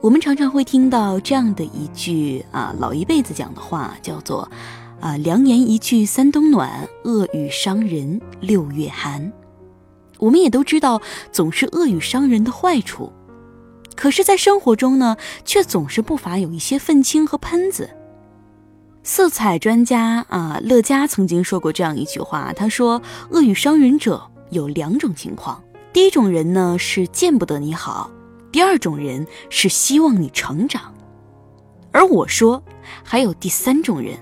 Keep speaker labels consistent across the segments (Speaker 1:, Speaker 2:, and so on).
Speaker 1: 我们常常会听到这样的一句啊，老一辈子讲的话，叫做“啊，良言一句三冬暖，恶语伤人六月寒”。我们也都知道，总是恶语伤人的坏处，可是，在生活中呢，却总是不乏有一些愤青和喷子。色彩专家啊，乐嘉曾经说过这样一句话，他说：“恶语伤人者。”有两种情况，第一种人呢是见不得你好，第二种人是希望你成长。而我说，还有第三种人，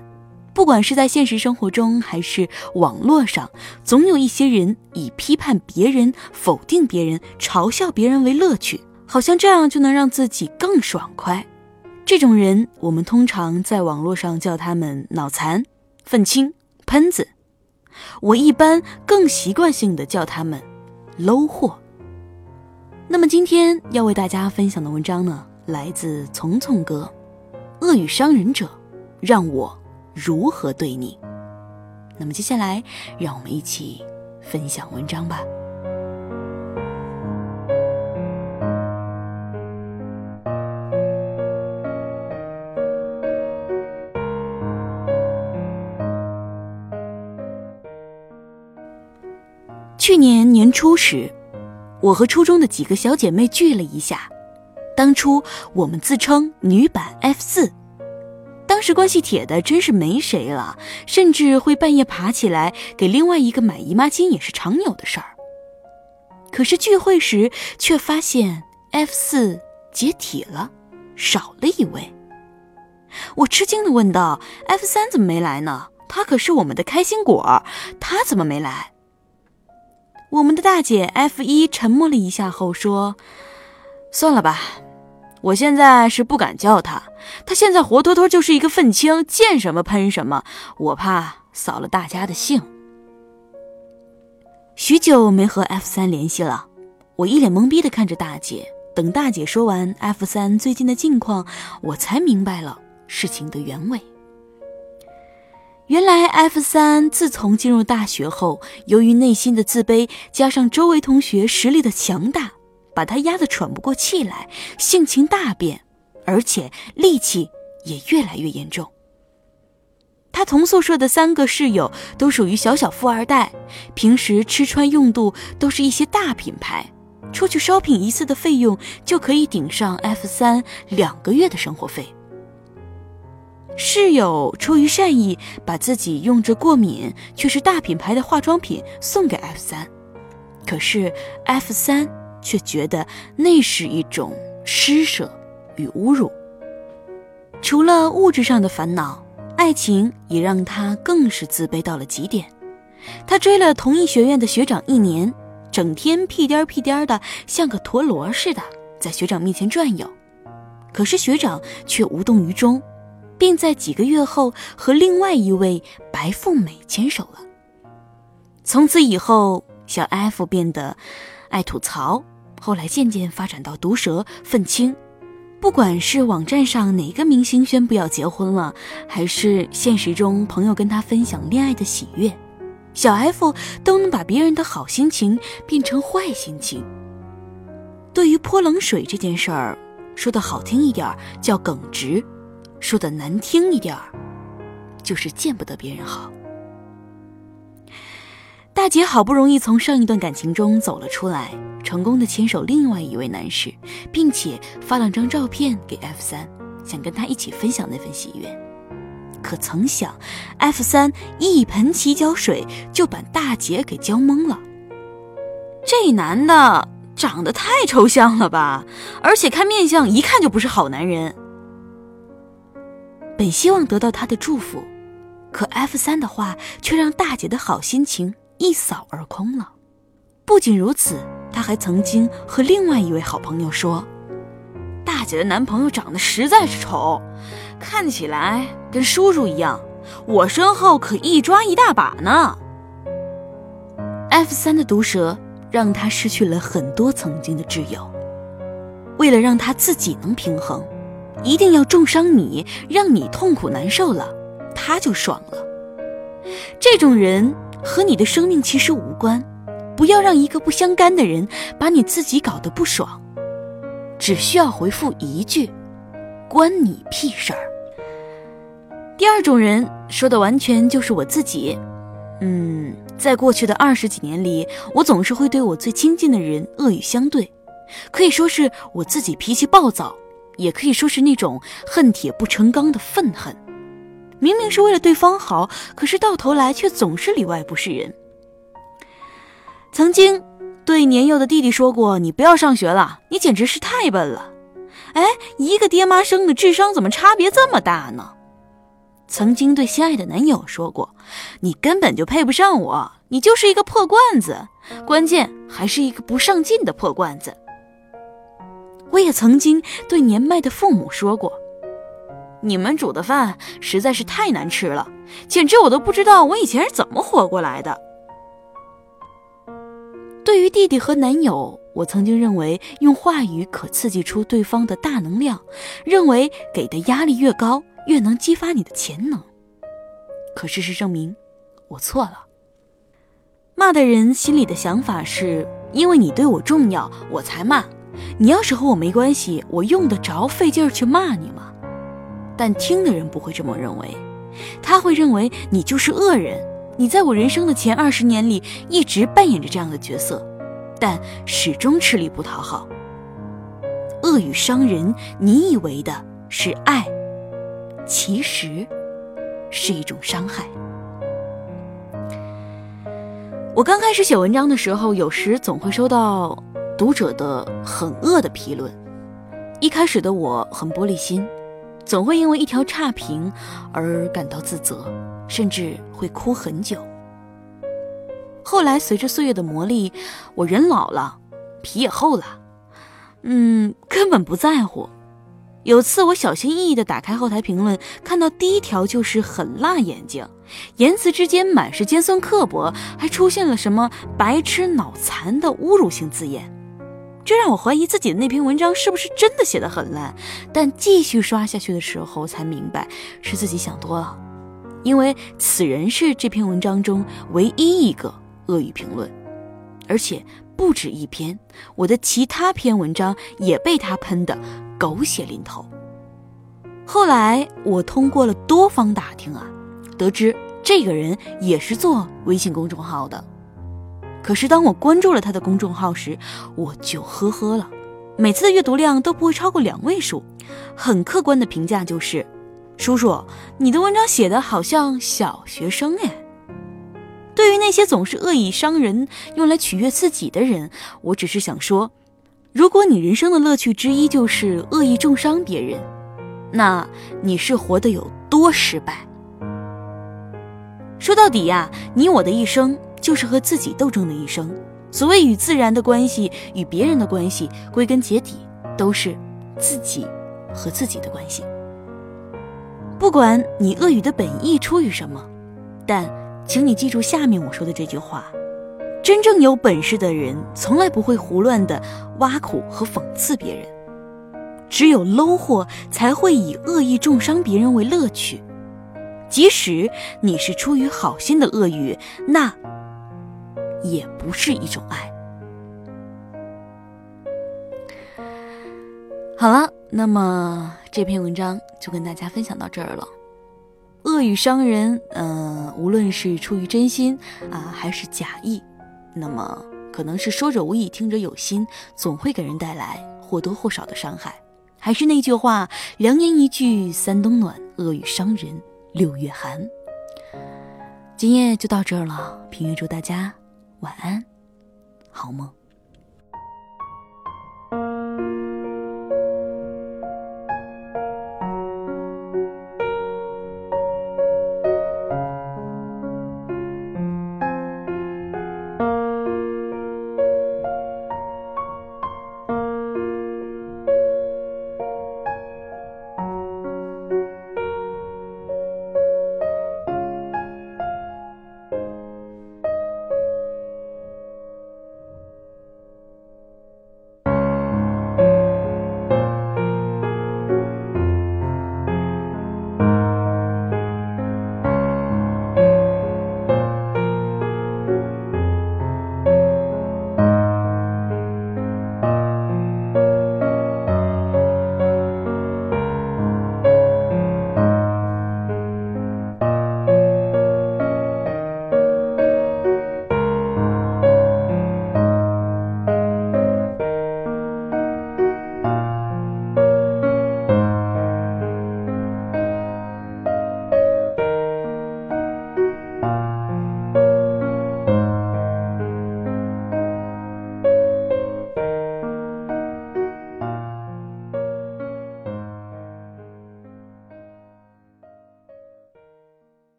Speaker 1: 不管是在现实生活中还是网络上，总有一些人以批判别人、否定别人、嘲笑别人为乐趣，好像这样就能让自己更爽快。这种人，我们通常在网络上叫他们脑残、愤青、喷子。我一般更习惯性的叫他们 “low 货”。那么今天要为大家分享的文章呢，来自从从哥，《恶语伤人者，让我如何对你》。那么接下来，让我们一起分享文章吧。去年年初时，我和初中的几个小姐妹聚了一下。当初我们自称女版 F 四，当时关系铁的真是没谁了，甚至会半夜爬起来给另外一个买姨妈巾也是常有的事儿。可是聚会时却发现 F 四解体了，少了一位。我吃惊的问道：“F 三怎么没来呢？他可是我们的开心果，他怎么没来？”我们的大姐 F 一沉默了一下后说：“算了吧，我现在是不敢叫他，他现在活脱脱就是一个愤青，见什么喷什么，我怕扫了大家的兴。”许久没和 F 三联系了，我一脸懵逼的看着大姐。等大姐说完 F 三最近的近况，我才明白了事情的原委。原来 F 三自从进入大学后，由于内心的自卑，加上周围同学实力的强大，把他压得喘不过气来，性情大变，而且戾气也越来越严重。他同宿舍的三个室友都属于小小富二代，平时吃穿用度都是一些大品牌，出去 shopping 一次的费用就可以顶上 F 三两个月的生活费。室友出于善意，把自己用着过敏却是大品牌的化妆品送给 F 三，可是 F 三却觉得那是一种施舍与侮辱。除了物质上的烦恼，爱情也让他更是自卑到了极点。他追了同一学院的学长一年，整天屁颠屁颠的，像个陀螺似的，在学长面前转悠，可是学长却无动于衷。并在几个月后和另外一位白富美牵手了。从此以后，小 F 变得爱吐槽，后来渐渐发展到毒舌、愤青。不管是网站上哪个明星宣布要结婚了，还是现实中朋友跟他分享恋爱的喜悦，小 F 都能把别人的好心情变成坏心情。对于泼冷水这件事儿，说的好听一点叫耿直。说的难听一点儿，就是见不得别人好。大姐好不容易从上一段感情中走了出来，成功的牵手另外一位男士，并且发了张照片给 F 三，想跟他一起分享那份喜悦。可曾想，F 三一盆洗脚水就把大姐给浇懵了。这男的长得太抽象了吧，而且看面相一看就不是好男人。本希望得到他的祝福，可 F 三的话却让大姐的好心情一扫而空了。不仅如此，他还曾经和另外一位好朋友说：“大姐的男朋友长得实在是丑，看起来跟叔叔一样，我身后可一抓一大把呢。F 三的毒舌让他失去了很多曾经的挚友，为了让他自己能平衡，一定要重伤你，让你痛苦难受了，他就爽了。这种人和你的生命其实无关，不要让一个不相干的人把你自己搞得不爽。只需要回复一句：“关你屁事儿。”第二种人说的完全就是我自己。嗯，在过去的二十几年里，我总是会对我最亲近的人恶语相对，可以说是我自己脾气暴躁，也可以说是那种恨铁不成钢的愤恨。明明是为了对方好，可是到头来却总是里外不是人。曾经对年幼的弟弟说过：“你不要上学了，你简直是太笨了。”哎，一个爹妈生的，智商怎么差别这么大呢？曾经对心爱的男友说过：“你根本就配不上我，你就是一个破罐子，关键还是一个不上进的破罐子。”我也曾经对年迈的父母说过。你们煮的饭实在是太难吃了，简直我都不知道我以前是怎么活过来的。对于弟弟和男友，我曾经认为用话语可刺激出对方的大能量，认为给的压力越高，越能激发你的潜能。可事实证明，我错了。骂的人心里的想法是：因为你对我重要，我才骂。你要是和我没关系，我用得着费劲儿去骂你吗？但听的人不会这么认为，他会认为你就是恶人。你在我人生的前二十年里一直扮演着这样的角色，但始终吃力不讨好。恶语伤人，你以为的是爱，其实是一种伤害。我刚开始写文章的时候，有时总会收到读者的很恶的评论。一开始的我很玻璃心。总会因为一条差评而感到自责，甚至会哭很久。后来随着岁月的磨砺，我人老了，皮也厚了，嗯，根本不在乎。有次我小心翼翼地打开后台评论，看到第一条就是很辣眼睛，言辞之间满是尖酸刻薄，还出现了什么“白痴”“脑残”的侮辱性字眼。这让我怀疑自己的那篇文章是不是真的写得很烂，但继续刷下去的时候才明白是自己想多了，因为此人是这篇文章中唯一一个恶语评论，而且不止一篇，我的其他篇文章也被他喷得狗血淋头。后来我通过了多方打听啊，得知这个人也是做微信公众号的。可是当我关注了他的公众号时，我就呵呵了。每次的阅读量都不会超过两位数，很客观的评价就是：“叔叔，你的文章写的好像小学生哎。”对于那些总是恶意伤人、用来取悦自己的人，我只是想说：如果你人生的乐趣之一就是恶意重伤别人，那你是活得有多失败？说到底呀，你我的一生。就是和自己斗争的一生。所谓与自然的关系，与别人的关系，归根结底都是自己和自己的关系。不管你恶语的本意出于什么，但请你记住下面我说的这句话：真正有本事的人，从来不会胡乱的挖苦和讽刺别人。只有 low 货才会以恶意重伤别人为乐趣。即使你是出于好心的恶语，那。也不是一种爱。好了，那么这篇文章就跟大家分享到这儿了。恶语伤人，嗯，无论是出于真心啊，还是假意，那么可能是说者无意，听者有心，总会给人带来或多或少的伤害。还是那句话，良言一句三冬暖，恶语伤人六月寒。今夜就到这儿了，平月祝大家。晚安，好梦。